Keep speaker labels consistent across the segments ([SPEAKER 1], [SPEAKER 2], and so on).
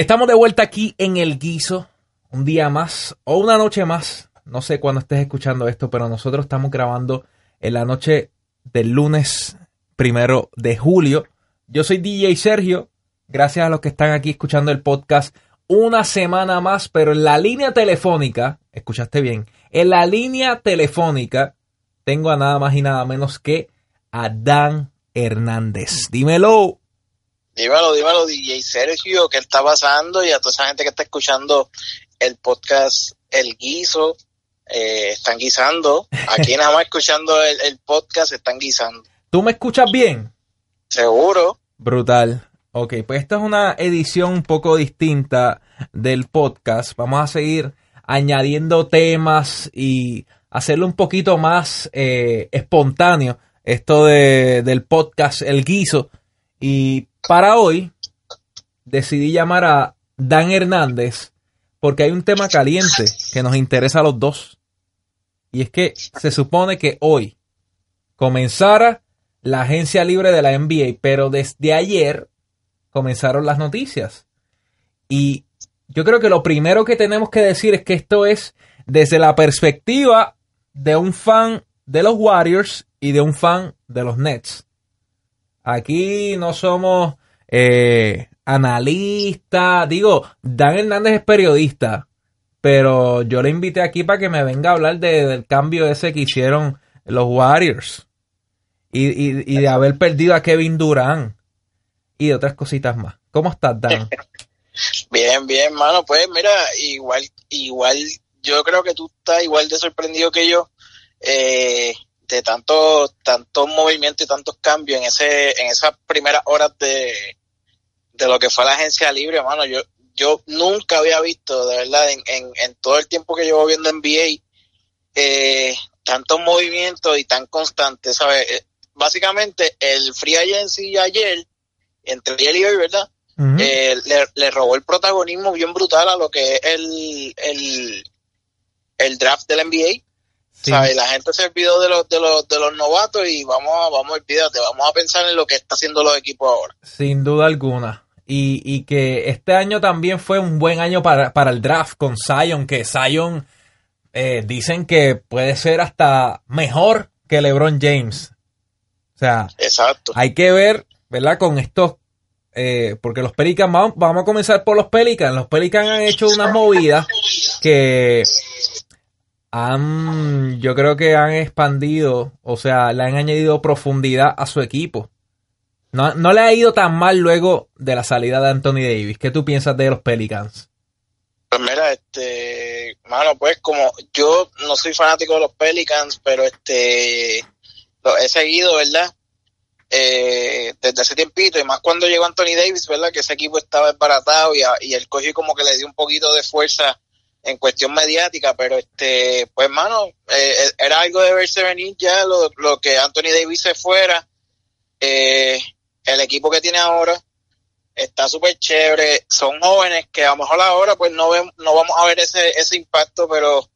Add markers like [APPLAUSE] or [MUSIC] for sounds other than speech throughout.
[SPEAKER 1] Estamos de vuelta aquí en el guiso, un día más o una noche más. No sé cuándo estés escuchando esto, pero nosotros estamos grabando en la noche del lunes primero de julio. Yo soy DJ Sergio. Gracias a los que están aquí escuchando el podcast una semana más, pero en la línea telefónica, escuchaste bien, en la línea telefónica tengo a nada más y nada menos que a Dan Hernández. Dímelo.
[SPEAKER 2] Dímelo, dímelo, DJ Sergio, ¿qué está pasando? Y a toda esa gente que está escuchando el podcast El Guiso, eh, están guisando. Aquí nada más escuchando el, el, podcast, están guisando.
[SPEAKER 1] ¿Tú me escuchas bien?
[SPEAKER 2] Seguro.
[SPEAKER 1] Brutal. Ok, pues esta es una edición un poco distinta del podcast. Vamos a seguir añadiendo temas y hacerlo un poquito más eh, espontáneo. Esto de, del podcast El Guiso. Y para hoy decidí llamar a Dan Hernández porque hay un tema caliente que nos interesa a los dos. Y es que se supone que hoy comenzara la agencia libre de la NBA, pero desde ayer comenzaron las noticias. Y yo creo que lo primero que tenemos que decir es que esto es desde la perspectiva de un fan de los Warriors y de un fan de los Nets. Aquí no somos eh, analistas. Digo, Dan Hernández es periodista, pero yo le invité aquí para que me venga a hablar de, del cambio ese que hicieron los Warriors y, de haber perdido a Kevin Durant y de otras cositas más. ¿Cómo estás, Dan? [LAUGHS]
[SPEAKER 2] Bien, bien, mano. Pues mira, igual, igual, yo creo que tú estás igual de sorprendido que yo eh, de tantos tantos movimientos y tantos cambios en ese en esas primeras horas de, de lo que fue la agencia libre, hermano. Yo yo nunca había visto, de verdad, en, en, en todo el tiempo que llevo viendo NBA, eh, tantos movimientos y tan constantes, ¿sabes? Básicamente, el Free Agency ayer, entre ayer y hoy, ¿verdad? Uh -huh. eh, le, le, robó el protagonismo bien brutal a lo que es el, el, el draft del NBA. Sí. ¿Sabes? La gente se olvidó de los, de los, de los novatos y vamos a, vamos a olvidarte, vamos a pensar en lo que está haciendo los equipos ahora.
[SPEAKER 1] Sin duda alguna. Y, y que este año también fue un buen año para, para el draft con Zion, que Zion eh, dicen que puede ser hasta mejor que LeBron James. O sea,
[SPEAKER 2] Exacto.
[SPEAKER 1] hay que ver, ¿verdad? Con estos eh, porque los Pelicans, vamos, vamos, a comenzar por los Pelicans. Los Pelicans han hecho unas movidas que han, yo creo que han expandido, o sea, le han añadido profundidad a su equipo. No, no le ha ido tan mal luego de la salida de Anthony Davis. ¿Qué tú piensas de los Pelicans?
[SPEAKER 2] Pues mira, este, mano, pues como yo no soy fanático de los Pelicans, pero este, lo he seguido, ¿verdad? Eh, desde hace tiempito, y más cuando llegó Anthony Davis, ¿verdad? Que ese equipo estaba desbaratado y, y el cogió como que le dio un poquito de fuerza en cuestión mediática, pero este, pues mano, eh, era algo de verse venir ya lo, lo que Anthony Davis se fuera, eh, el equipo que tiene ahora está súper chévere, son jóvenes que a lo mejor ahora pues no, ven, no vamos a ver ese, ese impacto, pero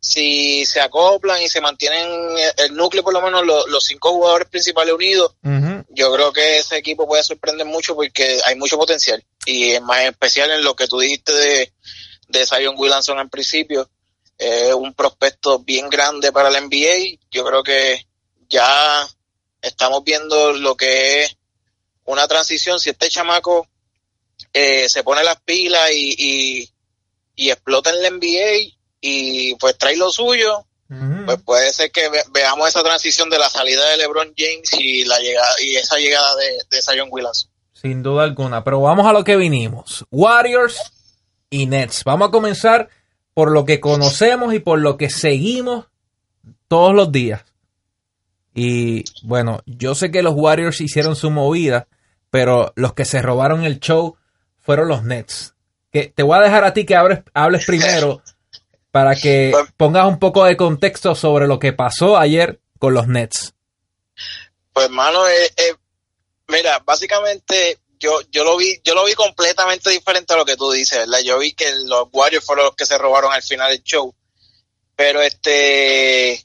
[SPEAKER 2] si se acoplan y se mantienen el núcleo, por lo menos los, los cinco jugadores principales unidos, uh -huh. yo creo que ese equipo puede sorprender mucho porque hay mucho potencial. Y es más especial en lo que tú dijiste de, de Zion Williamson al principio, eh, un prospecto bien grande para la NBA. Yo creo que ya estamos viendo lo que es una transición. Si este chamaco eh, se pone las pilas y, y, y explota en la NBA, y pues trae lo suyo, uh -huh. pues puede ser que ve veamos esa transición de la salida de LeBron James y la llegada y esa llegada de, de Zion Williamson.
[SPEAKER 1] Sin duda alguna, pero vamos a lo que vinimos. Warriors y Nets. Vamos a comenzar por lo que conocemos y por lo que seguimos todos los días. Y bueno, yo sé que los Warriors hicieron su movida, pero los que se robaron el show fueron los Nets. Que te voy a dejar a ti que hables, primero para que pongas un poco de contexto sobre lo que pasó ayer con los Nets.
[SPEAKER 2] Pues, mano, eh, eh, mira, básicamente yo, yo lo vi, yo lo vi completamente diferente a lo que tú dices, ¿verdad? Yo vi que los Warriors fueron los que se robaron al final del show. Pero este,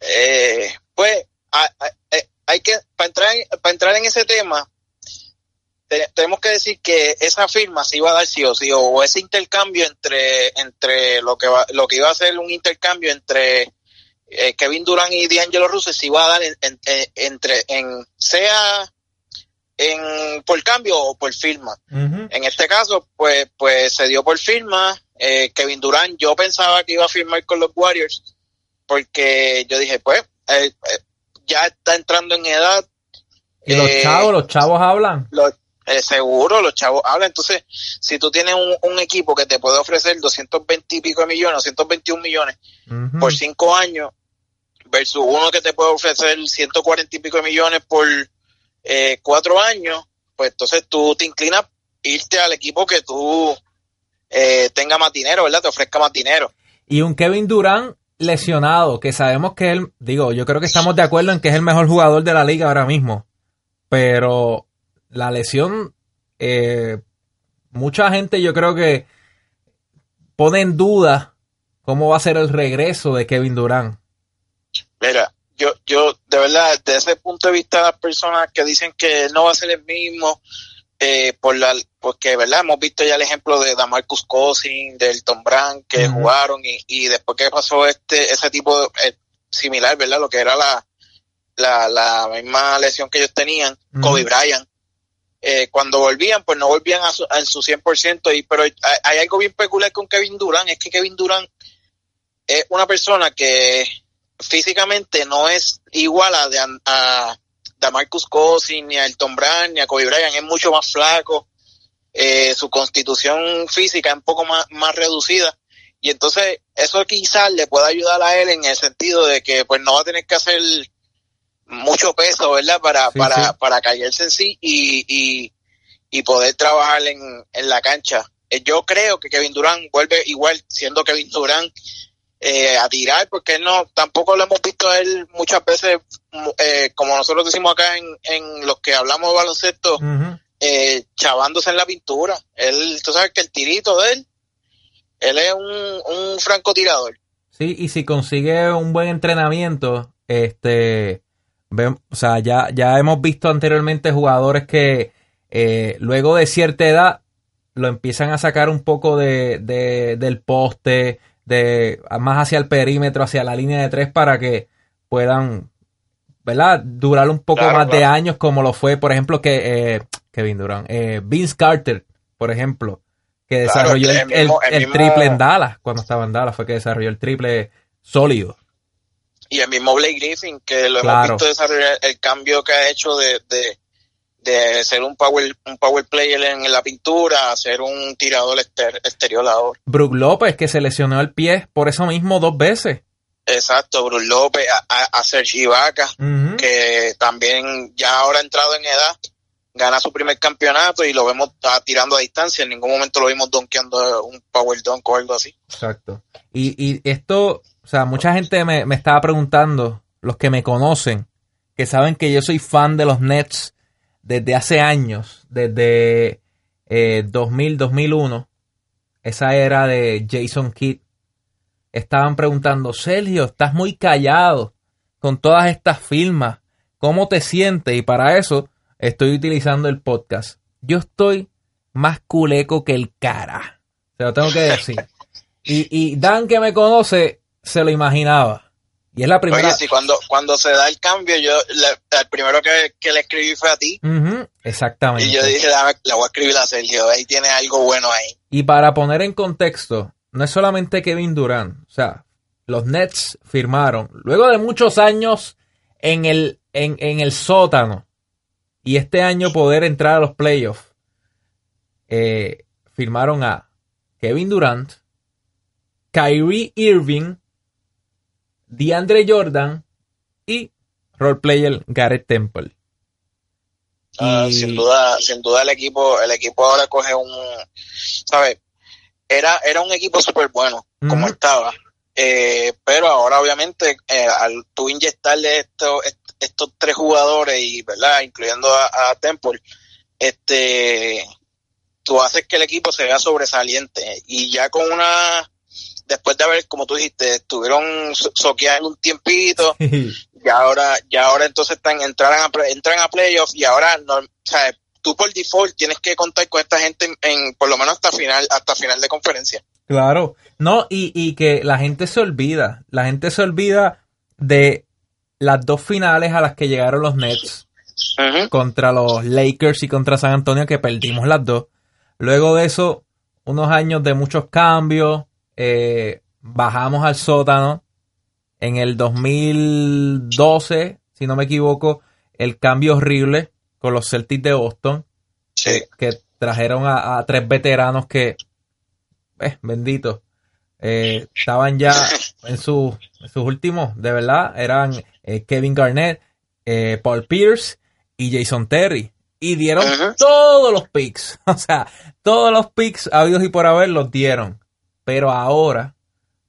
[SPEAKER 2] eh, pues, hay, hay, hay que, para entrar, para entrar en ese tema, tenemos que decir que esa firma se iba a dar sí o sí, o ese intercambio entre, entre lo que va, lo que iba a ser un intercambio entre eh, Kevin Durant y D'Angelo Russell se iba a dar entre, en, sea en, por cambio o por firma. En este caso, pues, pues se dio por firma. Eh, Kevin Durant, yo pensaba que iba a firmar con los Warriors, porque yo dije, pues, eh, ya está entrando en edad.
[SPEAKER 1] Y los chavos, los chavos hablan.
[SPEAKER 2] Eh, seguro, los chavos hablan. Entonces, si tú tienes un, equipo que te puede ofrecer 220 y pico de millones, 221 millones por cinco años, versus uno que te puede ofrecer 140 y pico de millones por eh, cuatro años, pues entonces tú te inclinas irte al equipo que tú eh, tenga más dinero, ¿verdad? Te ofrezca más dinero.
[SPEAKER 1] Y un Kevin Durant lesionado, que sabemos que él, digo, yo creo que estamos de acuerdo en que es el mejor jugador de la liga ahora mismo, pero la lesión, eh, mucha gente yo creo que pone en duda cómo va a ser el regreso de Kevin Durant.
[SPEAKER 2] Mira, yo, yo, de verdad, desde ese punto de vista, las personas que dicen que no va a ser el mismo, eh, por la, porque, ¿verdad? Hemos visto ya el ejemplo de Damarcus Cousin, del Tom Brand, que jugaron y, y después que pasó este, ese tipo de, eh, similar, ¿verdad? Lo que era la, la, la misma lesión que ellos tenían, Kobe Bryant, eh, cuando volvían, pues no volvían a su, a su 100%, y, pero hay, algo bien peculiar con Kevin Durant, es que Kevin Durant es una persona que físicamente no es igual a, a, a Marcus Cousins, ni a Elton Brand, ni a Kobe Bryant, es mucho más flaco, eh, su constitución física es un poco más, más reducida, y entonces eso quizás le pueda ayudar a él en el sentido de que pues no va a tener que hacer mucho peso, ¿verdad? Para, para, para caerse en sí y, y, y poder trabajar en, en la cancha. Eh, yo creo que Kevin Durant vuelve igual siendo Kevin Durant eh, a tirar, porque no, tampoco lo hemos visto a él muchas veces, eh, como nosotros decimos acá en, en los que hablamos de baloncesto, eh, chavándose en la pintura. Él, tú sabes que el tirito de él, él es un, un francotirador.
[SPEAKER 1] Sí, y si consigue un buen entrenamiento, este, o sea, ya, ya hemos visto anteriormente jugadores que eh, luego de cierta edad lo empiezan a sacar un poco de, del poste, de más hacia el perímetro, hacia la línea de tres para que puedan, ¿verdad? Durar un poco más de años como lo fue, por ejemplo, que eh, Kevin Durant, eh, Vince Carter, por ejemplo, que desarrolló el, triple en Dallas, cuando estaba en Dallas, fue que desarrolló el triple sólido.
[SPEAKER 2] Y el mismo Blake Griffin, que lo hemos visto desarrollar el cambio que ha hecho de, de, ser un power, un power player en, la pintura a ser un tirador exterior ahora.
[SPEAKER 1] Brook López, que se lesionó el pie por eso mismo dos veces.
[SPEAKER 2] Exacto, Brook López, a, a Sergi Vaca, que también ya ahora ha entrado en edad, gana su primer campeonato y lo vemos tirando a distancia. En ningún momento lo vimos donkeando un power dunk o algo así.
[SPEAKER 1] Exacto. Y, y esto o sea, mucha gente me, estaba preguntando, los que me conocen, que saben que yo soy fan de los Nets desde hace años, desde 2000, eh, 2001, esa era de Jason Kidd. Estaban preguntando, Sergio, estás muy callado con todas estas firmas. ¿Cómo te sientes? Y para eso estoy utilizando el podcast. Yo estoy más culeco que el cara. Se lo tengo que decir. [LAUGHS] Y, y Dan, que me conoce, se lo imaginaba. Y es la primera.
[SPEAKER 2] Oye, sí, cuando, cuando se da el cambio, yo, el primero que, le escribí fue a ti.
[SPEAKER 1] exactamente.
[SPEAKER 2] Y yo dije, le voy a escribir a Sergio, ahí tiene algo bueno ahí.
[SPEAKER 1] Y para poner en contexto, no es solamente Kevin Durant, o sea, los Nets firmaron, luego de muchos años en el, en, en el sótano, y este año poder entrar a los playoffs, eh, firmaron a Kevin Durant, Kyrie Irving, DeAndre Jordan y roleplayer Garrett Temple.
[SPEAKER 2] Ah, sin duda, sin duda el equipo, el equipo ahora coge un, ¿sabes? Era, era un equipo súper bueno, como estaba. Eh, pero ahora obviamente eh, al tú inyectarle estos, estos tres jugadores y, ¿verdad? Incluyendo a, Temple, este, tú haces que el equipo se vea sobresaliente y ya con una después de haber, como tú dijiste, estuvieron soqueando un tiempito, [LAUGHS] y ahora, ya ahora entonces están, entran a, entran a playoffs y ahora no, tú por default tienes que contar con esta gente en, por lo menos hasta final, hasta final de conferencia.
[SPEAKER 1] Claro, no, y, y que la gente se olvida, la gente se olvida de las dos finales a las que llegaron los Nets contra los Lakers y contra San Antonio, que perdimos las dos. Luego de eso, unos años de muchos cambios, eh, bajamos al sótano. En el 2012, si no me equivoco, el cambio horrible con los Celtics de Boston, que trajeron a, tres veteranos que, eh, benditos, eh, estaban ya [LAUGHS] en, sus últimos, de verdad, eran eh, Kevin Garnett, Paul Pierce y Jason Terry. Y dieron todos los picks. [LAUGHS] O sea, todos los picks habidos y por haber los dieron. Pero ahora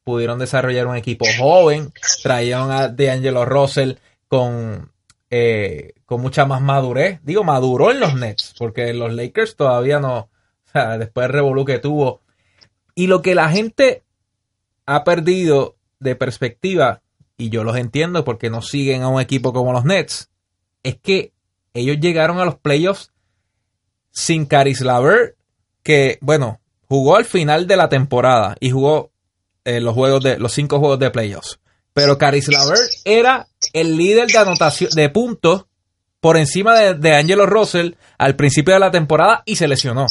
[SPEAKER 1] pudieron desarrollar un equipo joven. Trajeron a DeAngelo Russell con, eh, con mucha más madurez. Digo, maduró en los Nets. Porque los Lakers todavía no. O sea, después del revolú que tuvo. Y lo que la gente ha perdido de perspectiva, y yo los entiendo porque no siguen a un equipo como los Nets, es que ellos llegaron a los playoffs sin Caris Laver, que, bueno, jugó al final de la temporada y jugó eh, los juegos de los cinco juegos de playoffs. Pero Caris Laver era el líder de anotación de puntos por encima de, Angelo Russell al principio de la temporada y se lesionó.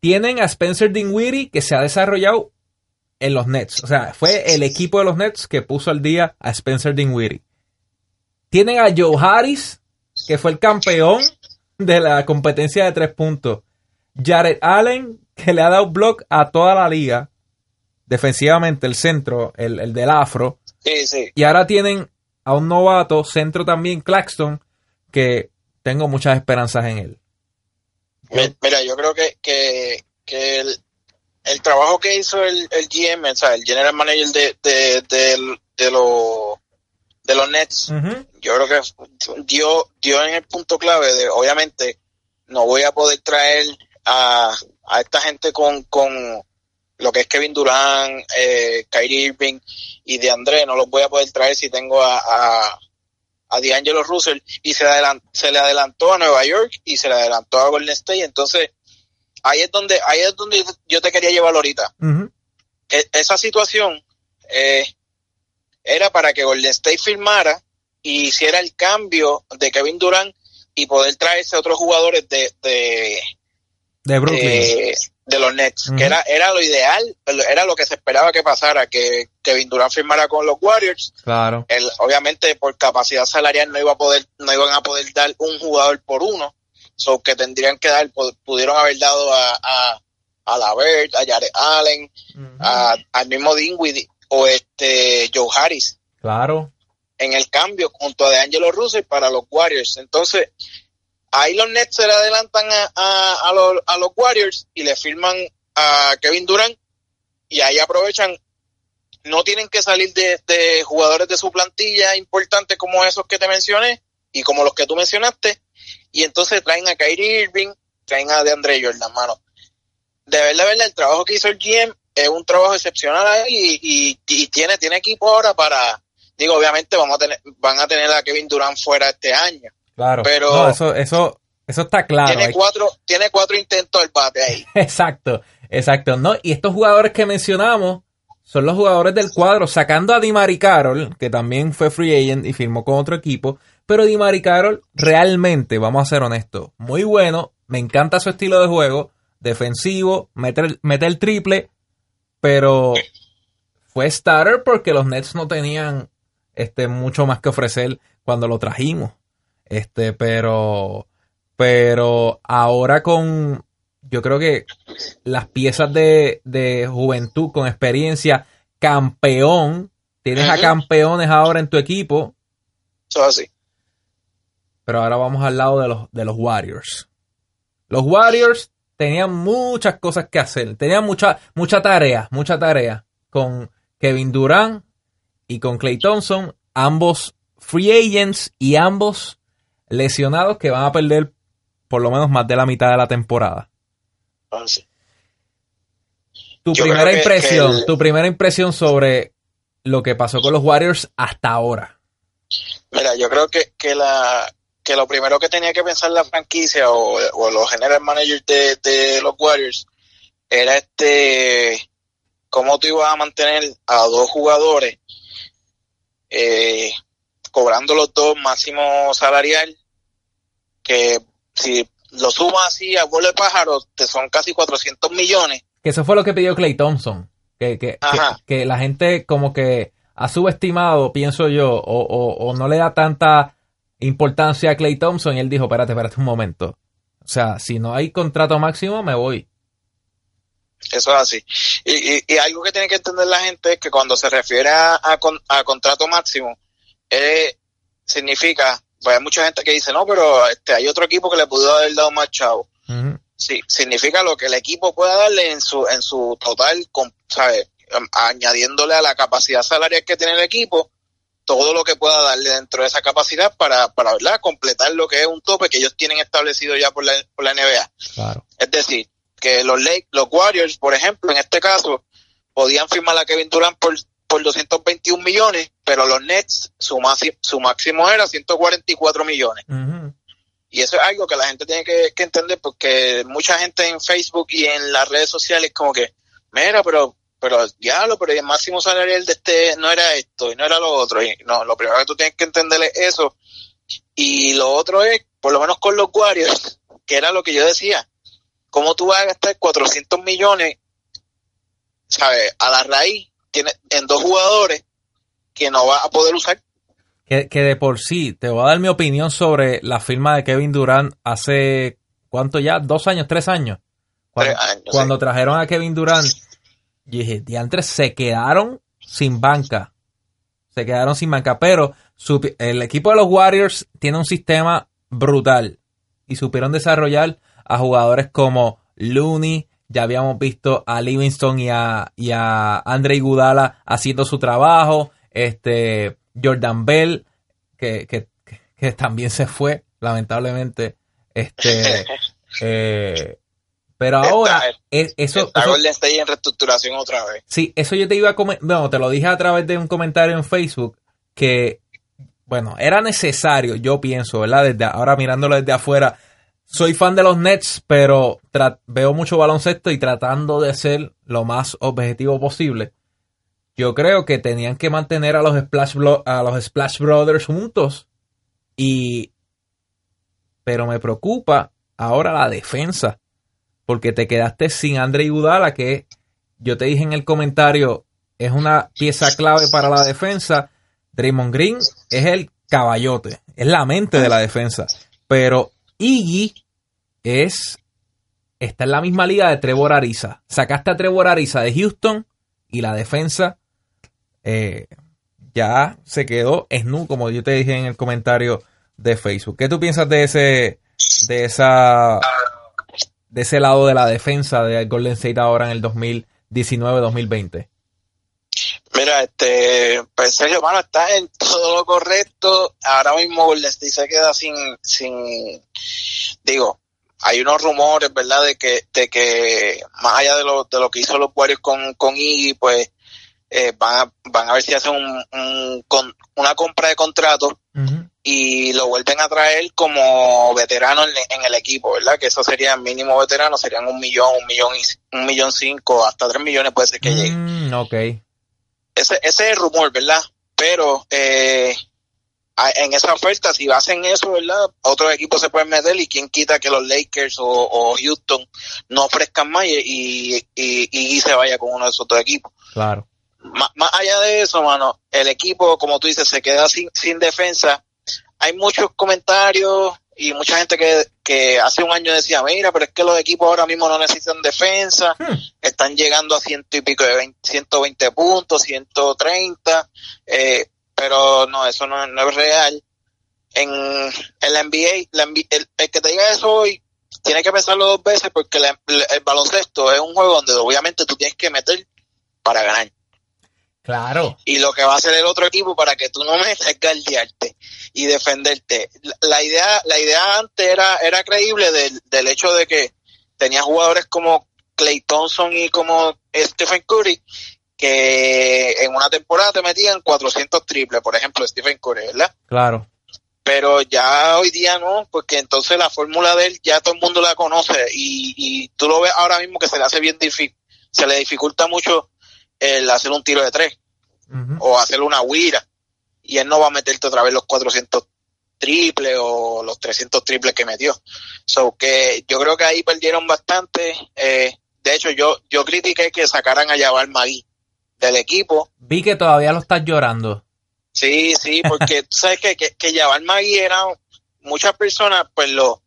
[SPEAKER 1] Tienen a Spencer Dinwiddie que se ha desarrollado en los Nets. O sea, fue el equipo de los Nets que puso al día a Spencer Dinwiddie. Tienen a Joe Harris, que fue el campeón de la competencia de tres puntos. Jared Allen, que le ha dado block a toda la liga. Defensivamente, el centro, el, del afro.
[SPEAKER 2] Sí, sí.
[SPEAKER 1] Y ahora tienen a un novato, centro también, Claxton, que tengo muchas esperanzas en él.
[SPEAKER 2] Mira, yo creo que, que, el, trabajo que hizo el, el GM, o sea, el General Manager de, de, de, de los de los Nets, yo creo que dio, dio en el punto clave de, obviamente, no voy a poder traer a, a esta gente con, con lo que es Kevin Durant, eh, Kyrie Irving y de André, no los voy a poder traer si tengo a, a, a D'Angelo Russell y se, se le adelantó a Nueva York y se le adelantó a Golden State, entonces ahí es donde, ahí es donde yo te quería llevar ahorita. E, esa situación, eh, era para que Golden State firmara y hiciera el cambio de Kevin Durant y poder traerse otros jugadores de de, de, los Nets, que era, era lo ideal, era lo que se esperaba que pasara, que Kevin Durant firmara con los Warriors.
[SPEAKER 1] Claro.
[SPEAKER 2] Él, obviamente por capacidad salarial no iba a poder, no iban a poder dar un jugador por uno, so que tendrían que dar, pudieron haber dado a, a, a Lavert, a Jared Allen, al mismo Dinwiddie, o este Joe Harris.
[SPEAKER 1] Claro.
[SPEAKER 2] En el cambio junto a DeAngelo Russell para los Warriors. Entonces, ahí los Nets se le adelantan a, a, los, a los Warriors y le firman a Kevin Durant y ahí aprovechan. No tienen que salir de, de jugadores de su plantilla importantes como esos que te mencioné y como los que tú mencionaste. Y entonces traen a Kyrie Irving, traen a DeAndre Jordan, mano. De verdad, de verdad, el trabajo que hizo el GM es un trabajo excepcional ahí y, y, tiene, tiene equipo ahora para, digo, obviamente vamos a tener, van a tener a Kevin Durant fuera este año.
[SPEAKER 1] Claro. Pero eso, eso, eso está claro.
[SPEAKER 2] Tiene cuatro, tiene cuatro intentos al bate ahí. [LAUGHS]
[SPEAKER 1] exacto, exacto. No, y estos jugadores que mencionamos son los jugadores del cuadro, sacando a Dimari Carroll, que también fue free agent y firmó con otro equipo. Pero Dimari Carroll, realmente, vamos a ser honestos, muy bueno. Me encanta su estilo de juego, defensivo, mete mete el triple, pero fue starter porque los Nets no tenían este mucho más que ofrecer cuando lo trajimos. Este, pero pero ahora con yo creo que las piezas de, de juventud con experiencia, campeón, tienes a campeones ahora en tu equipo.
[SPEAKER 2] Eso así.
[SPEAKER 1] Pero ahora vamos al lado de los, de los Warriors. Los Warriors tenían muchas cosas que hacer, tenían mucha, mucha tarea, mucha tarea con Kevin Durant y con Clay Thompson, ambos free agents y ambos lesionados que van a perder por lo menos más de la mitad de la temporada. Tu primera impresión, tu primera impresión sobre lo que pasó con los Warriors hasta ahora.
[SPEAKER 2] Mira, yo creo que, que la que lo primero que tenía que pensar la franquicia o, los general managers de, los Warriors era este cómo tú ibas a mantener a dos jugadores eh, cobrando los dos máximo salarial que si lo sumas así a vuelo de pájaro te son casi 400 millones
[SPEAKER 1] que eso fue lo que pidió Clay Thompson que, que, que, la gente como que ha subestimado pienso yo o, o no le da tanta importancia a Clay Thompson y él dijo, espérate, espérate un momento. O sea, si no hay contrato máximo, me voy.
[SPEAKER 2] Eso es así. Y, algo que tiene que entender la gente es que cuando se refiere a, a, contrato máximo, eh, significa, pues hay mucha gente que dice, no, pero este, hay otro equipo que le pudo haber dado más chavo. Sí, significa lo que el equipo pueda darle en su, en su total, ¿sabes? añadiéndole a la capacidad salarial que tiene el equipo, todo lo que pueda darle dentro de esa capacidad para, para ¿verdad? completar lo que es un tope que ellos tienen establecido ya por la, por la NBA. Es decir, que los, Lake, los Warriors, por ejemplo, en este caso, podían firmar a Kevin Durant por, por 221 millones, pero los Nets, su, su máximo era 144 millones. Y eso es algo que la gente tiene que, que entender porque mucha gente en Facebook y en las redes sociales como que, mira, pero pero diablo, pero el máximo salarial de este no era esto y no era lo otro. Y no, lo primero que tú tienes que entender es eso. Y lo otro es, por lo menos con los Warriors, que era lo que yo decía, ¿cómo tú vas a gastar 400 millones, ¿sabes? A la raíz, tiene, en dos jugadores que no vas a poder usar.
[SPEAKER 1] Que, que, de por sí, te voy a dar mi opinión sobre la firma de Kevin Durant hace, ¿cuánto ya? ¿Dos años? ¿Tres años? Cuando, tres años, cuando trajeron a Kevin Durant y dije, diantres, se quedaron sin banca. Se quedaron sin banca. Pero el equipo de los Warriors tiene un sistema brutal. Y supieron desarrollar a jugadores como Looney. Ya habíamos visto a Livingston y a, y a Andre Gudala haciendo su trabajo. Este, Jordan Bell, que, que, que también se fue, lamentablemente. Este, [LAUGHS] eh, pero ahora, es, eso.
[SPEAKER 2] Está Golden State en reestructuración otra vez.
[SPEAKER 1] Sí, eso yo te iba a comentar. Bueno, te lo dije a través de un comentario en Facebook que, bueno, era necesario, yo pienso, ¿verdad? Desde ahora mirándolo desde afuera. Soy fan de los Nets, pero veo mucho baloncesto y tratando de ser lo más objetivo posible. Yo creo que tenían que mantener a los Splash, a los Splash Brothers juntos. Y. Pero me preocupa ahora la defensa porque te quedaste sin Andre Iguodala, que yo te dije en el comentario, es una pieza clave para la defensa. Draymond Green es el caballote, es la mente de la defensa. Pero Iggy es está en la misma liga de Trevor Ariza. Sacaste a Trevor Ariza de Houston y la defensa eh, ya se quedó nu, como yo te dije en el comentario de Facebook. ¿Qué tú piensas de ese de esa de ese lado de la defensa de Golden State ahora en el 2019-2020?
[SPEAKER 2] Mira, este, pues Sergio, mano, está en todo lo correcto. Ahora mismo Golden se queda sin, sin, digo, hay unos rumores, ¿verdad? De que, de que más allá de lo, de lo que hizo los Warriors con, con Iggy, pues eh, van, a, van a ver si hacen un, una compra de contrato y lo vuelven a traer como veterano en, el equipo, ¿verdad? Que eso sería mínimo veterano, serían un millón, un millón y un millón cinco, hasta tres millones puede ser que llegue.
[SPEAKER 1] Mm, ok.
[SPEAKER 2] Ese, ese es el rumor, ¿verdad? Pero eh, en esa oferta, si hacen eso, ¿verdad? Otros equipos se pueden meter y quién quita que los Lakers o, Houston no ofrezcan más y, y, y, se vaya con uno de esos dos equipos.
[SPEAKER 1] Claro.
[SPEAKER 2] Más, más allá de eso, mano, el equipo, como tú dices, se queda sin, sin defensa hay muchos comentarios y mucha gente que, que hace un año decía, mira, pero es que los equipos ahora mismo no necesitan defensa, hmm. están llegando a ciento y pico de 20, 120 puntos, 130, eh, pero no, eso no, es real. En, en la NBA, la el, que te diga eso hoy, tiene que pensarlo dos veces porque el baloncesto es un juego donde obviamente tú tienes que meter para ganar.
[SPEAKER 1] Claro.
[SPEAKER 2] Y lo que va a hacer el otro equipo para que tú no metas es guardiarte y defenderte. La, idea, la idea antes era, era creíble del, del hecho de que tenía jugadores como Clay Thompson y como Stephen Curry que en una temporada te metían 400 triples, por ejemplo, Stephen Curry, ¿verdad?
[SPEAKER 1] Claro.
[SPEAKER 2] pero ya hoy día no, porque entonces la fórmula de él ya todo el mundo la conoce y, y tú lo ves ahora mismo que se le hace bien difícil, se le dificulta mucho el hacer un tiro de tres o hacer una huira y él no va a meterte otra vez los 400 triples o los 300 triples que metió. So que yo creo que ahí perdieron bastante. Eh, de hecho, yo, yo critiqué que sacaran a Jabal Magui del equipo.
[SPEAKER 1] Vi que todavía lo estás llorando.
[SPEAKER 2] Sí, sí, porque [LAUGHS] tú sabes que, que, que Magui era, muchas personas pues lo,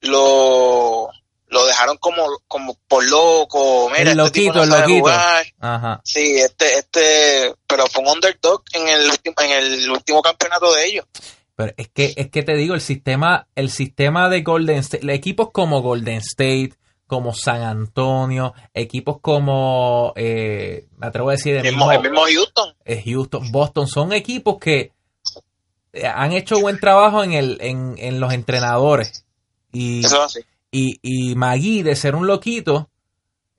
[SPEAKER 2] lo, lo dejaron como, como por loco, mira,
[SPEAKER 1] el
[SPEAKER 2] este
[SPEAKER 1] loquito, el loquito.
[SPEAKER 2] Ajá. Sí, este, este, pero fue un underdog en el último, en el último campeonato de ellos.
[SPEAKER 1] Pero es que, es que te digo, el sistema, el sistema de Golden State, equipos como Golden State, como San Antonio, equipos como, eh, me atrevo a decir,
[SPEAKER 2] el, mismo, Houston.
[SPEAKER 1] Houston, Boston, son equipos que eh, han hecho buen trabajo en, el, en, en los entrenadores. Y,
[SPEAKER 2] Eso así.
[SPEAKER 1] Y, y Magui, de ser un loquito,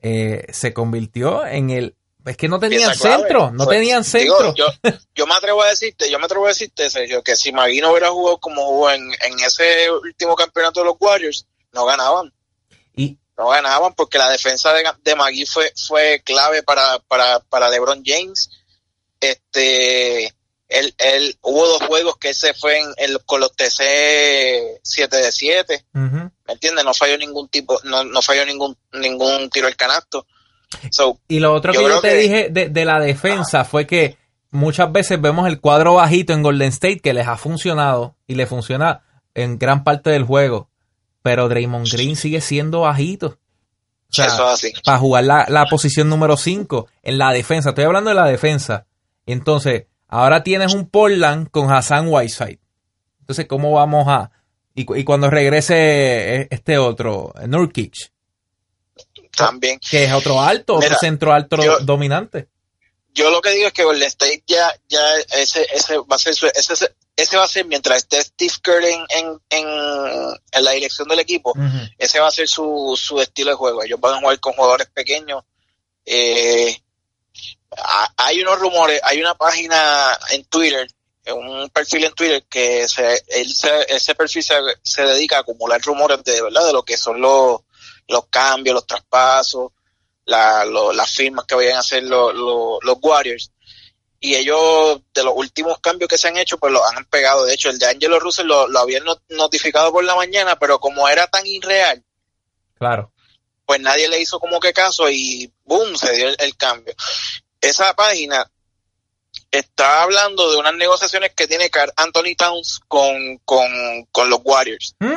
[SPEAKER 1] eh, se convirtió en el... Es que no tenían centro, no pues, tenían centro.
[SPEAKER 2] yo, yo, me atrevo a decirte, yo me atrevo a decirte, Sergio, que si Magui no hubiera jugado como jugó en, en ese último campeonato de los Warriors, no ganaban.
[SPEAKER 1] Y,
[SPEAKER 2] no ganaban porque la defensa de, de Magui fue, fue clave para, para, para LeBron James. Este, él, él, hubo dos juegos que se fue en, el con los TC 7 de 7. ¿Me entiendes? No falló ningún tipo, no, no falló ningún, ningún tiro al canasto.
[SPEAKER 1] y lo otro que yo te dije de, de, la defensa fue que muchas veces vemos el cuadro bajito en Golden State que les ha funcionado y le funciona en gran parte del juego pero Draymond Green sigue siendo bajito.
[SPEAKER 2] O sea, Eso así.
[SPEAKER 1] Para jugar la, la posición número 5 en la defensa. Estoy hablando de la defensa. Entonces, ahora tienes un Portland con Hassan Whiteside. Entonces, ¿cómo vamos a...? Y, y cuando regrese e, este otro, Nurkic.
[SPEAKER 2] También.
[SPEAKER 1] Que es otro alto, otro centro alto dominante.
[SPEAKER 2] Yo lo que digo es que Golden State ya, ya ese, ese va a ser su, ese, ese va a ser, mientras esté Steve Kerr en, en, en, la dirección del equipo, ese va a ser su, su estilo de juego. Ellos van a jugar con jugadores pequeños. Eh, hay unos rumores, hay una página en Twitter, un perfil en Twitter que se, ese perfil se, se, dedica a acumular rumores de verdad de lo que son los, los cambios, los traspasos, la, las firmas que vayan a hacer los, los Warriors. Y ellos de los últimos cambios que se han hecho pues los han pegado. De hecho el de Angelo Russell lo, lo habían notificado por la mañana pero como era tan irreal
[SPEAKER 1] claro.
[SPEAKER 2] pues nadie le hizo como que caso y boom se dio el, cambio esa página está hablando de unas negociaciones que tiene Anthony Towns con, con, con los Warriors
[SPEAKER 1] ¿Mm?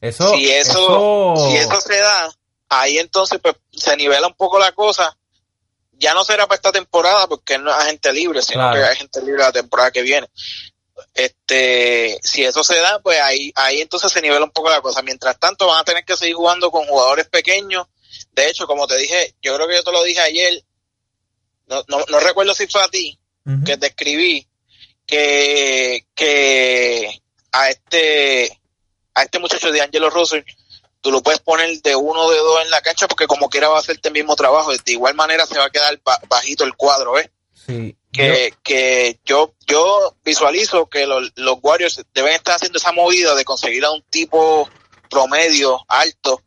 [SPEAKER 1] eso,
[SPEAKER 2] si eso, eso si eso se da ahí entonces pues se nivela un poco la cosa ya no será para esta temporada porque no es agente libre, sino que es agente libre la temporada que viene. Este, si eso se da, pues ahí, ahí entonces se nivela un poco la cosa. Mientras tanto, van a tener que seguir jugando con jugadores pequeños. De hecho, como te dije, yo creo que yo te lo dije ayer, no, no, no recuerdo si fue a ti, que te escribí, que, que a este, a este muchacho de Angelo Russell, tú lo puedes poner de uno o de dos en la cancha porque como quiera va a hacerte el mismo trabajo. De igual manera se va a quedar bajito el cuadro, ¿ves?
[SPEAKER 1] Sí.
[SPEAKER 2] Que, yo... que yo, yo visualizo que los, los Warriors deben estar haciendo esa movida de conseguir a un tipo promedio alto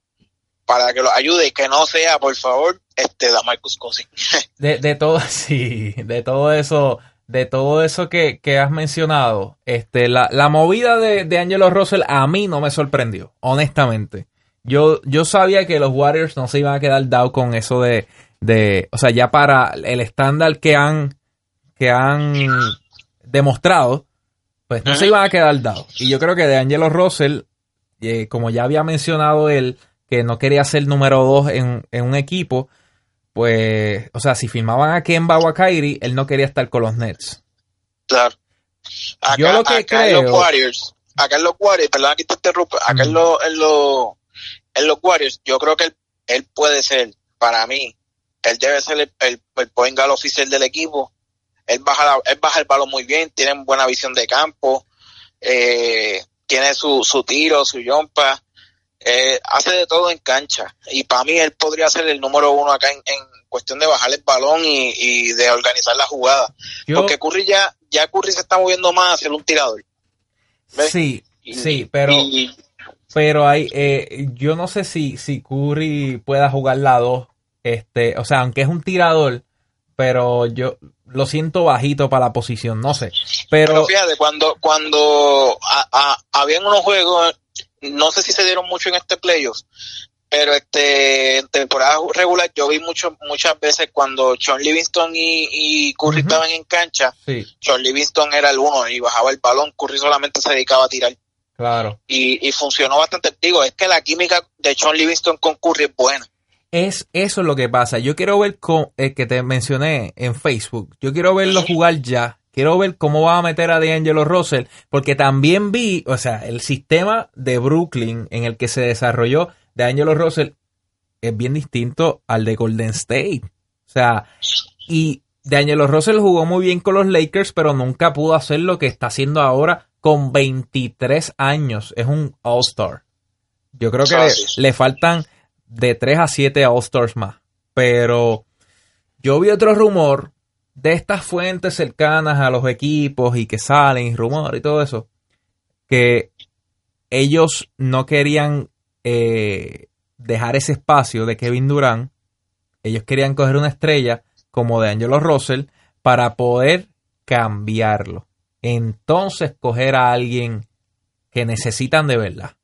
[SPEAKER 2] para que los ayude y que no sea, por favor, este Damarcus Cousins. [LAUGHS]
[SPEAKER 1] de, de todo, [LAUGHS] sí, de todo eso, de todo eso que, que has mencionado, este, la, la movida de, de Angelo Russell a mí no me sorprendió, honestamente. Yo, yo sabía que los Warriors no se iban a quedar down con eso de, de, o sea, ya para el estándar que han, que han demostrado, pues no se iban a quedar down. Y yo creo que de Angelo Russell, eh, como ya había mencionado él, que no quería ser número dos en, en, un equipo, pues, o sea, si firmaban a Kemba o a Kyrie, él no quería estar con los Nets.
[SPEAKER 2] Claro.
[SPEAKER 1] yo lo que creo...
[SPEAKER 2] En los Warriors, acá en los Warriors, perdón que te interrumpa, acá en los, en los en los Warriors, yo creo que él, puede ser, para mí, él debe ser el, el, el point guard oficial del equipo. Él baja, él baja el balón muy bien, tiene buena visión de campo, eh, tiene su, su tiro, su yompa, eh, hace de todo en cancha. Y para mí él podría ser el número uno acá en, cuestión de bajar el balón y, y de organizar la jugada. Porque Curry ya, ya Curry se está moviendo más hacia un tirador.
[SPEAKER 1] Sí, sí, pero, pero hay, eh, yo no sé si, si Curry pueda jugar la 2. Este, o sea, aunque es un tirador, pero yo lo siento bajito para la posición, no sé. Pero,
[SPEAKER 2] fíjate, cuando, cuando habían unos juegos, no sé si se dieron mucho en este playoff, pero este en temporada regular yo vi mucho, muchas veces cuando John Livingston y, Curry estaban en cancha, John Livingston era el uno y bajaba el balón, Curry solamente se dedicaba a tirar.
[SPEAKER 1] Claro.
[SPEAKER 2] Y, y funcionó bastante. Digo, es que la química de John Livingston con Curry es buena.
[SPEAKER 1] Es eso lo que pasa. Yo quiero ver con el que te mencioné en Facebook. Yo quiero verlo jugar ya. Quiero ver cómo va a meter a D'Angelo Russell. Porque también vi, o sea, el sistema de Brooklyn en el que se desarrolló de Angelo Russell es bien distinto al de Golden State. O sea, y de Angelo Russell jugó muy bien con los Lakers, pero nunca pudo hacer lo que está haciendo ahora con 23 años. Es un All-Star. Yo creo que le, faltan de 3 a 7 All-Stars más. Pero yo vi otro rumor de estas fuentes cercanas a los equipos y que salen rumor y todo eso, que ellos no querían eh, dejar ese espacio de Kevin Durant. Ellos querían coger una estrella como de Angelo Russell para poder cambiarlo. Entonces coger a alguien que necesitan de verdad.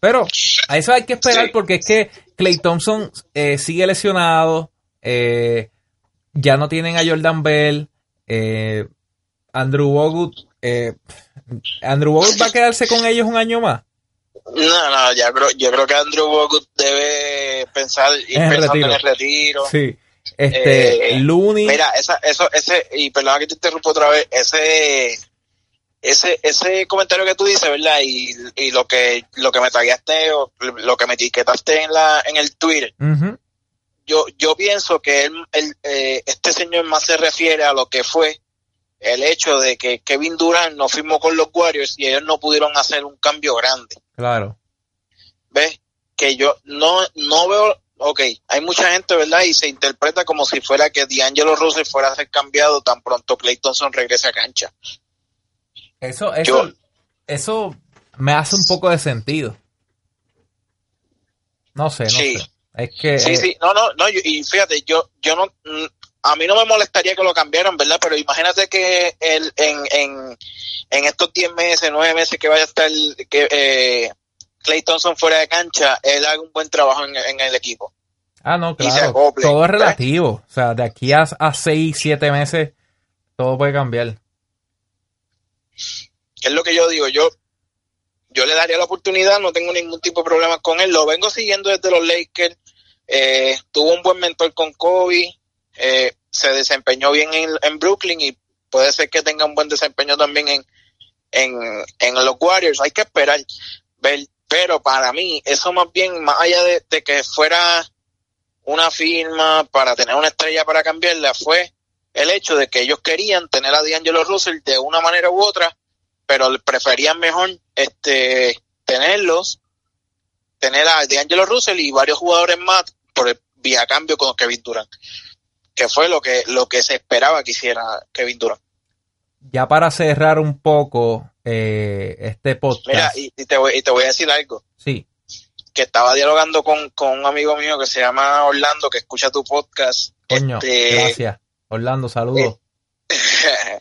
[SPEAKER 1] Pero a eso hay que esperar porque es que Clay Thompson eh, sigue lesionado. Eh, ya no tienen a Jordan Bell. Andrew Bogut. Andrew Bogut va a quedarse con ellos un año más.
[SPEAKER 2] No, no, ya creo, yo creo que Andrew Bogut debe pensar ir en pensando en el retiro.
[SPEAKER 1] Sí. Este, eh, Looney.
[SPEAKER 2] Mira, esa, eso, ese, y perdona que te interrumpo otra vez, ese, ese, ese comentario que tú dices, ¿verdad? Y, y lo que, lo que me tagueaste o lo que me etiquetaste en la, en el Twitter. Yo, yo pienso que él, eh, este señor más se refiere a lo que fue el hecho de que Kevin Durant no firmó con los Warriors y ellos no pudieron hacer un cambio grande.
[SPEAKER 1] Claro.
[SPEAKER 2] ¿Ves? Que yo no, no veo, ok, hay mucha gente, ¿verdad? Y se interpreta como si fuera que D'Angelo Russell fuera a ser cambiado tan pronto Clay Thompson regrese a cancha.
[SPEAKER 1] Eso, eso, eso me hace un poco de sentido. No sé, no sé. Es que.
[SPEAKER 2] Sí, sí, no, no, no, y fíjate, yo, yo no, a mí no me molestaría que lo cambiaran, ¿verdad? Pero imagínate que el, en, en, en estos 10 meses, 9 meses que vaya a estar que eh, Clay Thompson fuera de cancha, él haga un buen trabajo en, el equipo.
[SPEAKER 1] Ah, no, claro. todo es relativo. O sea, de aquí a, a 6, 7 meses, todo puede cambiar.
[SPEAKER 2] Es lo que yo digo. Yo, yo le daría la oportunidad, no tengo ningún tipo de problema con él. Lo vengo siguiendo desde los Lakers. Eh, tuvo un buen mentor con Kobe. Eh, se desempeñó bien en, Brooklyn y puede ser que tenga un buen desempeño también en, en, los Warriors. Hay que esperar, ver. Pero para mí, eso más bien, más allá de, que fuera una firma para tener una estrella para cambiarla, fue el hecho de que ellos querían tener a D'Angelo Russell de una manera u otra, pero preferían mejor este tenerlos, tener a D'Angelo Russell y varios jugadores más por el vía cambio con Kevin Durant que fue lo que, lo que se esperaba que hiciera Kevin Durant.
[SPEAKER 1] Ya para cerrar un poco eh, este podcast.
[SPEAKER 2] Mira, y, te voy, y te voy a decir algo.
[SPEAKER 1] Sí.
[SPEAKER 2] Que estaba dialogando con, un amigo mío que se llama Orlando, que escucha tu podcast.
[SPEAKER 1] Coño, este, gracias. Orlando, saludos. [LAUGHS]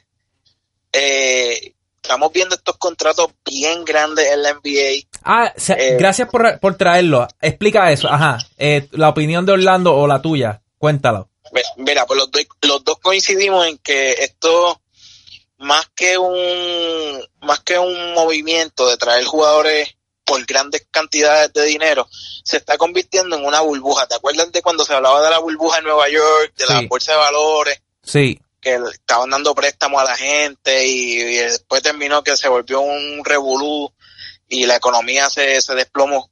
[SPEAKER 2] Eh, estamos viendo estos contratos bien grandes en la NBA.
[SPEAKER 1] Ah, eh, gracias por, por, traerlo. Explica eso. Ajá. la opinión de Orlando o la tuya. Cuéntalo.
[SPEAKER 2] Mira, pues los, los dos coincidimos en que esto más que un más que un movimiento de traer jugadores por grandes cantidades de dinero, se está convirtiendo en una burbuja. ¿Te acuerdas de cuando se hablaba de la burbuja en Nueva York, de la bolsa de valores?
[SPEAKER 1] Sí.
[SPEAKER 2] Que estaban dando préstamos a la gente y, después terminó que se volvió un revolú y la economía se, se desplomó.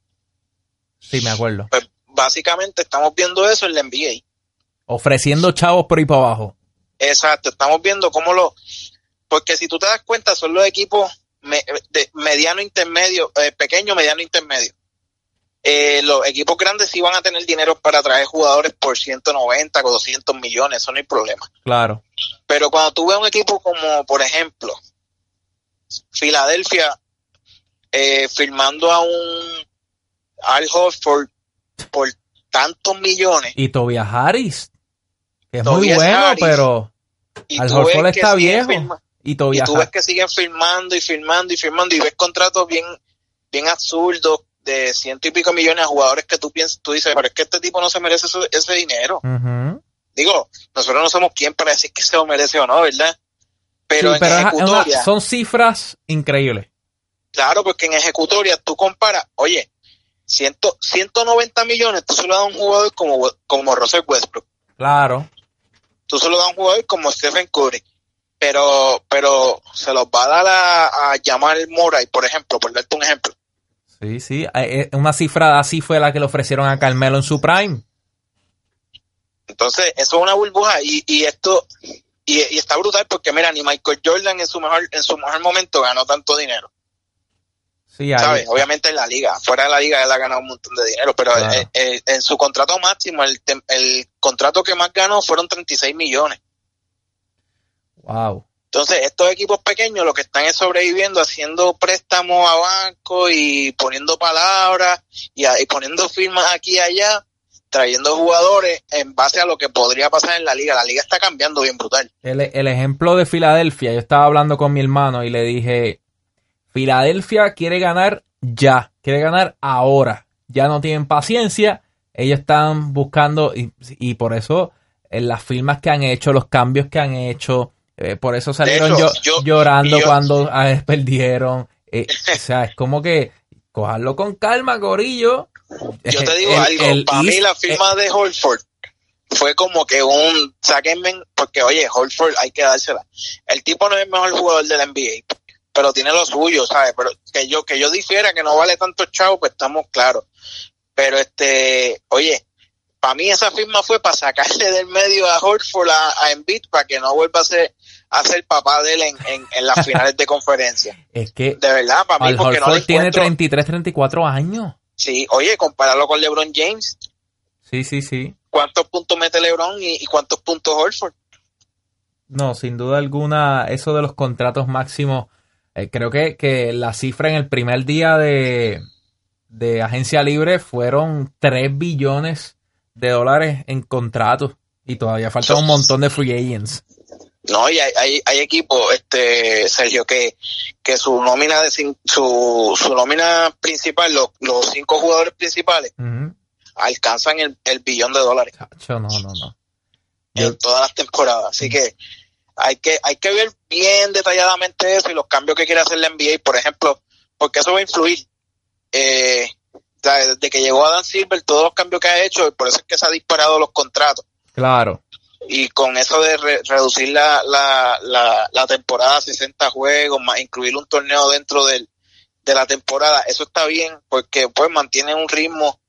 [SPEAKER 1] Sí, me acuerdo.
[SPEAKER 2] Pues básicamente estamos viendo eso en la NBA.
[SPEAKER 1] Ofreciendo chavos por ahí para abajo.
[SPEAKER 2] Exacto, estamos viendo cómo lo... Porque si tú te das cuenta, son los equipos de mediano intermedio, eh, pequeño, mediano intermedio. Eh, los equipos grandes sí van a tener dinero para traer jugadores por 190 o 200 millones, eso no hay problema.
[SPEAKER 1] Claro.
[SPEAKER 2] Pero cuando tú ves un equipo como, por ejemplo, Filadelfia eh, firmando a un Al Horford por tantos millones.
[SPEAKER 1] Y Tobias Harris, que es muy bueno, pero Al Horford está viejo. y Tobias
[SPEAKER 2] y tú ves que siguen firmando y firmando y firmando y ves contratos bien, bien absurdos de ciento y pico millones a jugadores que tú piensas, tú dices, pero es que este tipo no se merece ese, dinero. Digo, nosotros no somos quien para decir que se lo merece o no, ¿verdad? Pero en ejecutoria,
[SPEAKER 1] son cifras increíbles.
[SPEAKER 2] Claro, porque en ejecutoria tú comparas, oye, ciento, 190 millones, tú solo das a un jugador como, como Russell Westbrook.
[SPEAKER 1] Claro.
[SPEAKER 2] Tú solo das a un jugador como Stephen Curry. Pero, pero se los va a dar a, a llamar Murray, por ejemplo, por darte un ejemplo.
[SPEAKER 1] Sí, sí. Eh, una cifra así fue la que le ofrecieron a Carmelo en su prime.
[SPEAKER 2] Entonces, eso es una burbuja y, y esto y, está brutal porque mira, ni Michael Jordan en su mejor en su mejor momento ganó tanto dinero.
[SPEAKER 1] Sí,
[SPEAKER 2] ¿Sabes? Obviamente en la liga, fuera de la liga él ha ganado un montón de dinero, pero en, su contrato máximo, el, el contrato que más ganó fueron 36 millones.
[SPEAKER 1] Wow.
[SPEAKER 2] Entonces, estos equipos pequeños lo que están es sobreviviendo haciendo préstamos a banco y poniendo palabras y, y poniendo firmas aquí y allá trayendo jugadores en base a lo que podría pasar en la liga. La liga está cambiando bien brutal.
[SPEAKER 1] El, ejemplo de Filadelfia, yo estaba hablando con mi hermano y le dije, Filadelfia quiere ganar ya, quiere ganar ahora. Ya no tienen paciencia, ellos están buscando y, por eso en las firmas que han hecho, los cambios que han hecho, eh, por eso salieron llorando cuando [LAUGHS] perdieron. Eh, o sea, es como que cojarlo con calma, gorillo.
[SPEAKER 2] Yo te [LAUGHS] digo algo, para mí la firma de Holford fue como que un sáquenme, porque oye, Holford hay que dársela. El tipo no es el mejor jugador de la NBA, pero tiene lo suyo, ¿sabes? Pero que yo, que yo difiera que no vale tanto chavo, pues estamos claros. Pero este, oye, para mí esa firma fue para sacarle del medio a Holford a, a Embiid para que no vuelva a ser a ser papá de él en, en, las finales de conferencia. [LAUGHS]
[SPEAKER 1] Es que
[SPEAKER 2] de verdad, para mí, porque
[SPEAKER 1] no tiene 33, 34 años.
[SPEAKER 2] Sí, oye, compáralo con LeBron James.
[SPEAKER 1] Sí, sí, sí.
[SPEAKER 2] ¿Cuántos puntos mete LeBron y, cuántos puntos Horford?
[SPEAKER 1] No, sin duda alguna, eso de los contratos máximos, eh, creo que, que, la cifra en el primer día de, de agencia libre fueron 3 billones de dólares en contratos y todavía falta un montón de free agents.
[SPEAKER 2] No, y hay, hay, hay equipos, este, Sergio, que, que su nómina de su, su nómina principal, los, los cinco jugadores principales, alcanzan el, el, billón de dólares.
[SPEAKER 1] no, no, no.
[SPEAKER 2] En todas las temporadas. Así que hay que, hay que ver bien detalladamente eso y los cambios que quiere hacer la NBA, por ejemplo, porque eso va a influir. Eh, desde que llegó Adam Silver, todos los cambios que ha hecho, por eso es que se ha disparado los contratos.
[SPEAKER 1] Claro
[SPEAKER 2] y con eso de reducir la, la, la, la, temporada a 60 juegos, más incluir un torneo dentro del, de la temporada, eso está bien porque pues mantiene un ritmo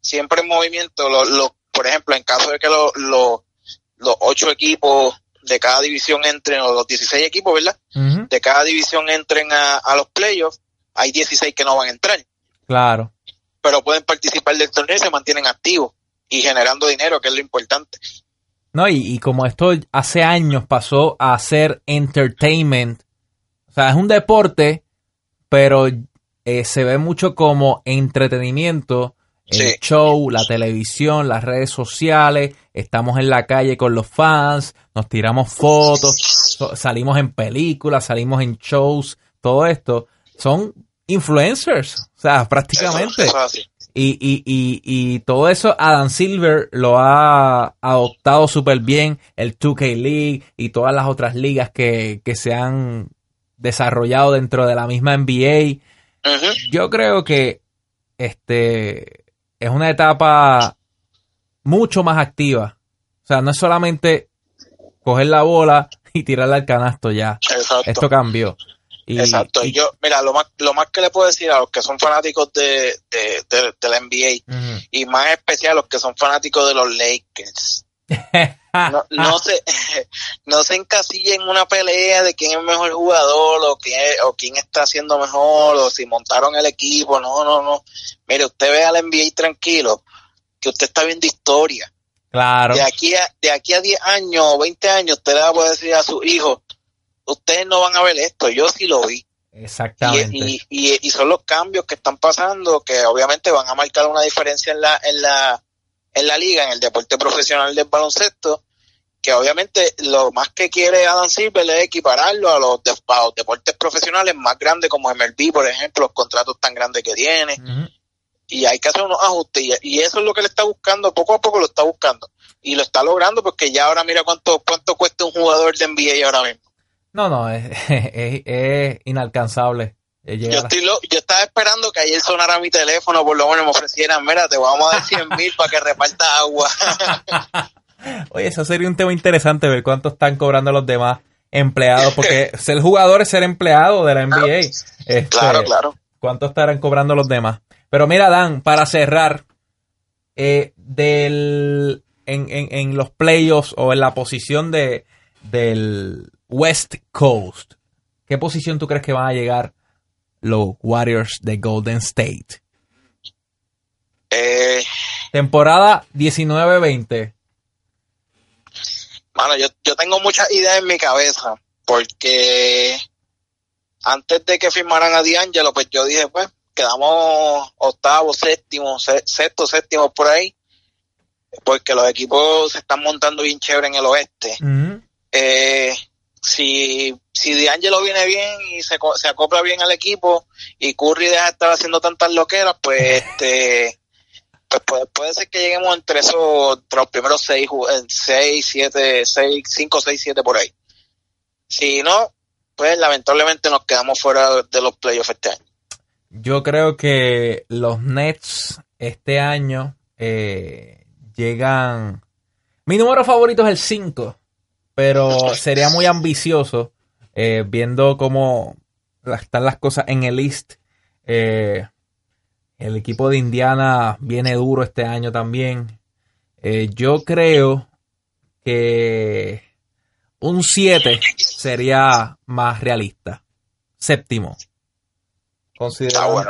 [SPEAKER 2] siempre en movimiento. Lo, por ejemplo, en caso de que los los ocho equipos de cada división entren, o los 16 equipos, ¿verdad? De cada división entren a, a los playoffs, hay 16 que no van a entrar.
[SPEAKER 1] Claro.
[SPEAKER 2] Pero pueden participar del torneo y se mantienen activos y generando dinero, que es lo importante.
[SPEAKER 1] No, y, como esto hace años pasó a ser entertainment, o sea, es un deporte, pero eh, se ve mucho como entretenimiento, el show, la televisión, las redes sociales, estamos en la calle con los fans, nos tiramos fotos, salimos en películas, salimos en shows, todo esto, son influencers, o sea, prácticamente. Y, y, y, y, todo eso Adam Silver lo ha adoptado súper bien, el 2K League y todas las otras ligas que, se han desarrollado dentro de la misma NBA. Yo creo que este es una etapa mucho más activa. O sea, no es solamente coger la bola y tirarla al canasto ya. Esto cambió.
[SPEAKER 2] Exacto. yo, mira, lo más, lo más que le puedo decir a los que son fanáticos de, de, la NBA y más especial a los que son fanáticos de los Lakers. [LAUGHS] no, no se [LAUGHS] no se encasille en una pelea de quién es el mejor jugador o quién, o quién está haciendo mejor o si montaron el equipo. No, no, no. Mire, usted ve al NBA tranquilo, que usted está viendo historia.
[SPEAKER 1] Claro.
[SPEAKER 2] De aquí a, de aquí a 10 años o 20 años, usted le va a poder decir a su hijo, ustedes no van a ver esto, yo sí lo vi.
[SPEAKER 1] Exactamente.
[SPEAKER 2] Y, y, y, son los cambios que están pasando que obviamente van a marcar una diferencia en la, en la, en la liga, en el deporte profesional del baloncesto, que obviamente lo más que quiere Adam Silver es equipararlo a los, deportes profesionales más grandes como MLB, por ejemplo, los contratos tan grandes que tiene. Y hay que hacer unos ajustes. Y, eso es lo que le está buscando, poco a poco lo está buscando. Y lo está logrando porque ya ahora mira cuánto, cuánto cuesta un jugador de NBA ahora mismo.
[SPEAKER 1] No, no, es, [LAUGHS] es, inalcanzable.
[SPEAKER 2] Yo, estoy yo estaba esperando que ayer sonara mi teléfono, por lo menos me ofrecieran, mira, te vamos a dar 100 mil para que reparta agua. [LAUGHS]
[SPEAKER 1] Oye, eso sería un tema interesante, ver cuánto están cobrando los demás empleados, porque [LAUGHS] ser jugador es ser empleado de la NBA.
[SPEAKER 2] Este, claro, claro.
[SPEAKER 1] ¿Cuánto estarán cobrando los demás? Pero mira, Dan, para cerrar, eh, del, en, en, los playoffs o en la posición de, del West Coast, ¿qué posición tú crees que van a llegar los Warriors de Golden State?
[SPEAKER 2] Eh,
[SPEAKER 1] Temporada 19-20.
[SPEAKER 2] Mano, yo, yo tengo muchas ideas en mi cabeza, porque antes de que firmaran a D'Angelo, pues yo dije, pues, quedamos octavo, séptimo, sexto, séptimo por ahí, porque los equipos se están montando bien chévere en el oeste. eh, si, si D'Angelo viene bien y se, se acopla bien al equipo y Curry deja de estar haciendo tantas loqueras, pues este pues puede, ser que lleguemos entre esos, entre los primeros seis, seis, siete, seis, cinco, seis, siete por ahí. Si no, pues lamentablemente nos quedamos fuera de los playoffs este año.
[SPEAKER 1] Yo creo que los Nets este año eh, llegan. Mi número favorito es el 5, pero sería muy ambicioso eh, viendo cómo están las cosas en el East. Eh, el equipo de Indiana viene duro este año también. Eh, yo creo que un 7 sería más realista. Séptimo.
[SPEAKER 2] Considerando,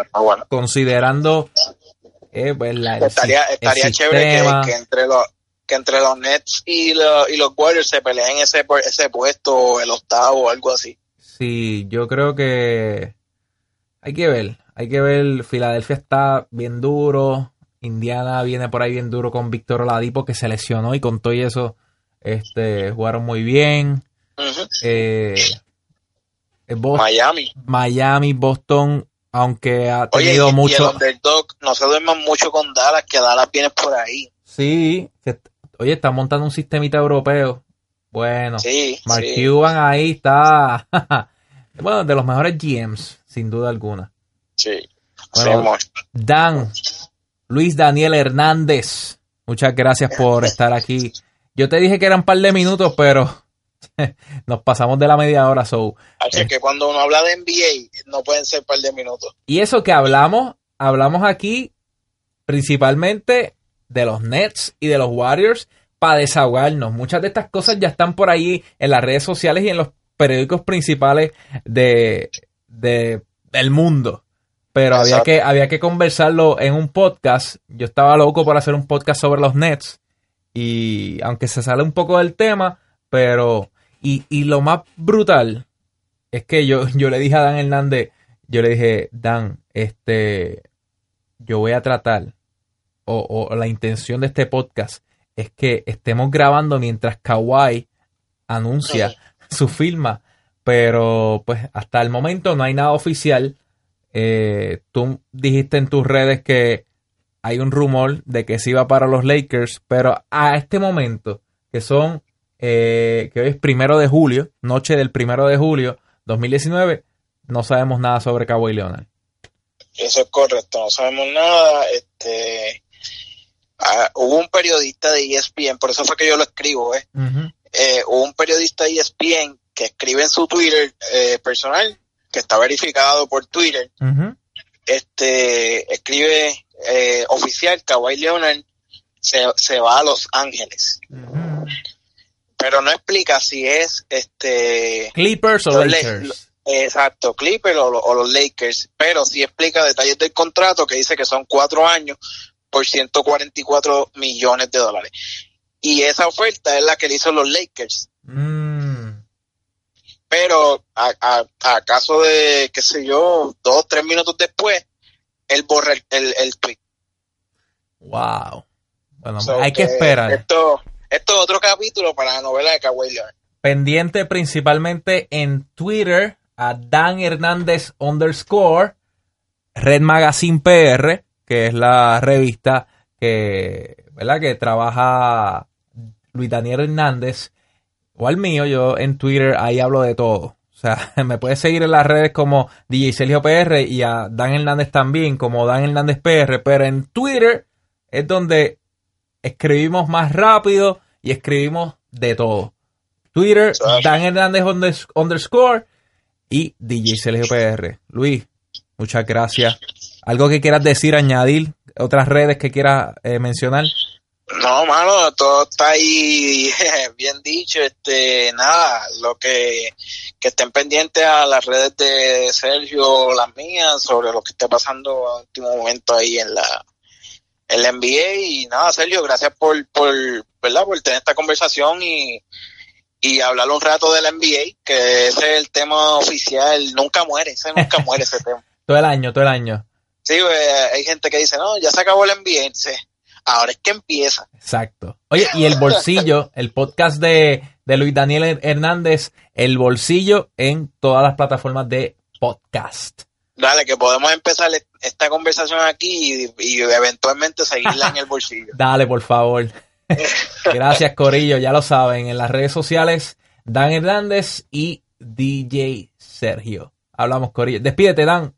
[SPEAKER 1] considerando eh, pues,
[SPEAKER 2] estaría, estaría chévere que, entre los que entre los Nets y, y los Warriors se peleen ese, ese puesto, el octavo o algo así.
[SPEAKER 1] Sí, yo creo que hay que ver. Hay que ver, Filadelfia está bien duro. Indiana viene por ahí bien duro con Víctor Oladipo que se lesionó y con todo y eso este, jugaron muy bien. Eh,
[SPEAKER 2] eh, Miami.
[SPEAKER 1] Miami, Boston, aunque ha tenido mucho. Y
[SPEAKER 2] el underdog, no se duerman mucho con Dallas, que Dallas viene por ahí.
[SPEAKER 1] Sí, oye, está montando un sistemita europeo. Bueno,
[SPEAKER 2] sí,
[SPEAKER 1] Mark Cuban ahí está. [LAUGHS] bueno, de los mejores GMs, sin duda alguna.
[SPEAKER 2] Sí.
[SPEAKER 1] Dan, Luis Daniel Hernández, muchas gracias por estar aquí. Yo te dije que eran un par de minutos, pero [LAUGHS] nos pasamos de la media hora. So,
[SPEAKER 2] Así eh. que cuando uno habla de NBA, no pueden ser un par de minutos.
[SPEAKER 1] Y eso que hablamos, hablamos aquí principalmente de los Nets y de los Warriors para desahogarnos. Muchas de estas cosas ya están por ahí en las redes sociales y en los periódicos principales de, de del mundo pero había que, había que conversarlo en un podcast. Yo estaba loco por hacer un podcast sobre los Nets. Y aunque se sale un poco del tema, pero. Y, y lo más brutal es que yo, [LAUGHS] yo le dije a Dan Hernández, yo le dije, Dan, este, yo voy a tratar, o, o la intención de este podcast es que estemos grabando mientras Kawhi anuncia su firma, pero pues hasta el momento no hay nada oficial. Eh, tú dijiste en tus redes que hay un rumor de que se iba para los Lakers, pero a este momento, que son, eh, que hoy es primero de julio, noche del primero de julio 2019, no sabemos nada sobre Kawhi Leonard.
[SPEAKER 2] Eso es correcto, no sabemos nada. Este, ah, hubo un periodista de ESPN, por eso fue que yo lo escribo, ¿eh? eh hubo un periodista de ESPN que escribe en su Twitter personal que está verificado por Twitter, este escribe eh, oficial Kawhi Leonard se, se, va a Los Ángeles. Pero no explica si es este
[SPEAKER 1] Clippers o Lakers.
[SPEAKER 2] exacto, Clippers o, los Lakers, pero sí explica detalles del contrato que dice que son cuatro años por 144 millones de dólares. Y esa oferta es la que le hizo los Lakers.
[SPEAKER 1] Mm
[SPEAKER 2] pero a, a, caso de, qué sé yo, dos, tres minutos después, él borra el, el, tweet.
[SPEAKER 1] Wow. Bueno, hay que, esperar.
[SPEAKER 2] Esto, esto es otro capítulo para la novela de Kawhi
[SPEAKER 1] Pendiente principalmente en Twitter a Dan Hernández underscore Red Magazine PR, que es la revista que, ¿verdad? que trabaja Luis Daniel Hernández, o al mío, yo en Twitter ahí hablo de todo. O sea, [LAUGHS] me puedes seguir en las redes como DJ Sergio PR y a Dan Hernández también, como Dan Hernández PR, pero en Twitter es donde escribimos más rápido y escribimos de todo. Twitter, Dan Hernández underscore y DJ Sergio PR. Luis, muchas gracias. ¿Algo que quieras decir, añadir? ¿Otras redes que quieras eh, mencionar?
[SPEAKER 2] No, mano, todo está ahí [LAUGHS] bien dicho. Este, nada, lo que, que estén pendientes a las redes de Sergio, las mías, sobre lo que esté pasando en último momento ahí en la, en la NBA. Y nada, Sergio, gracias por, por, ¿verdad? por tener esta conversación y, y hablar un rato de la NBA, que ese es el tema oficial. Nunca muere, ese nunca [LAUGHS] muere ese tema.
[SPEAKER 1] todo el año, todo el año.
[SPEAKER 2] Sí, pues, hay gente que dice, no, ya se acabó el NBA. Ahora es que empieza.
[SPEAKER 1] Exacto. Oye, y el bolsillo, [LAUGHS] el podcast de, Luis Daniel Hernández, el bolsillo en todas las plataformas de podcast.
[SPEAKER 2] Dale, que podemos empezar esta conversación aquí y, eventualmente seguirla en el bolsillo. [LAUGHS]
[SPEAKER 1] Dale, por favor. [LAUGHS] Gracias, Corillo. Ya lo saben, en las redes sociales, Dan Hernández y DJ Sergio. Hablamos, Corillo. Despídete, Dan.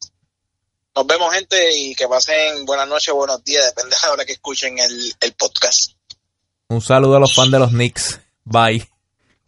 [SPEAKER 2] Nos vemos, gente, y que pasen buenas noches, buenos días, depende de la hora que escuchen el, el podcast.
[SPEAKER 1] Un saludo a los fans de los Knicks. Bye.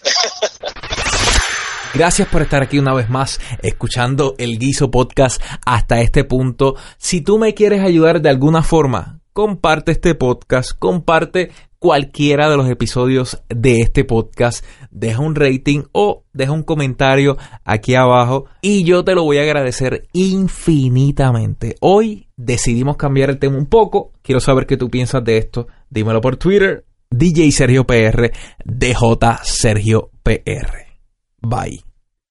[SPEAKER 1] [LAUGHS] Gracias por estar aquí una vez más escuchando el Guiso Podcast hasta este punto. Si tú me quieres ayudar de alguna forma, comparte este podcast, comparte cualquiera de los episodios de este podcast, deja un rating o deja un comentario aquí abajo y yo te lo voy a agradecer infinitamente. Hoy decidimos cambiar el tema un poco, quiero saber qué tú piensas de esto, dímelo por Twitter, DJ Sergio PR, DJ Sergio PR. Bye.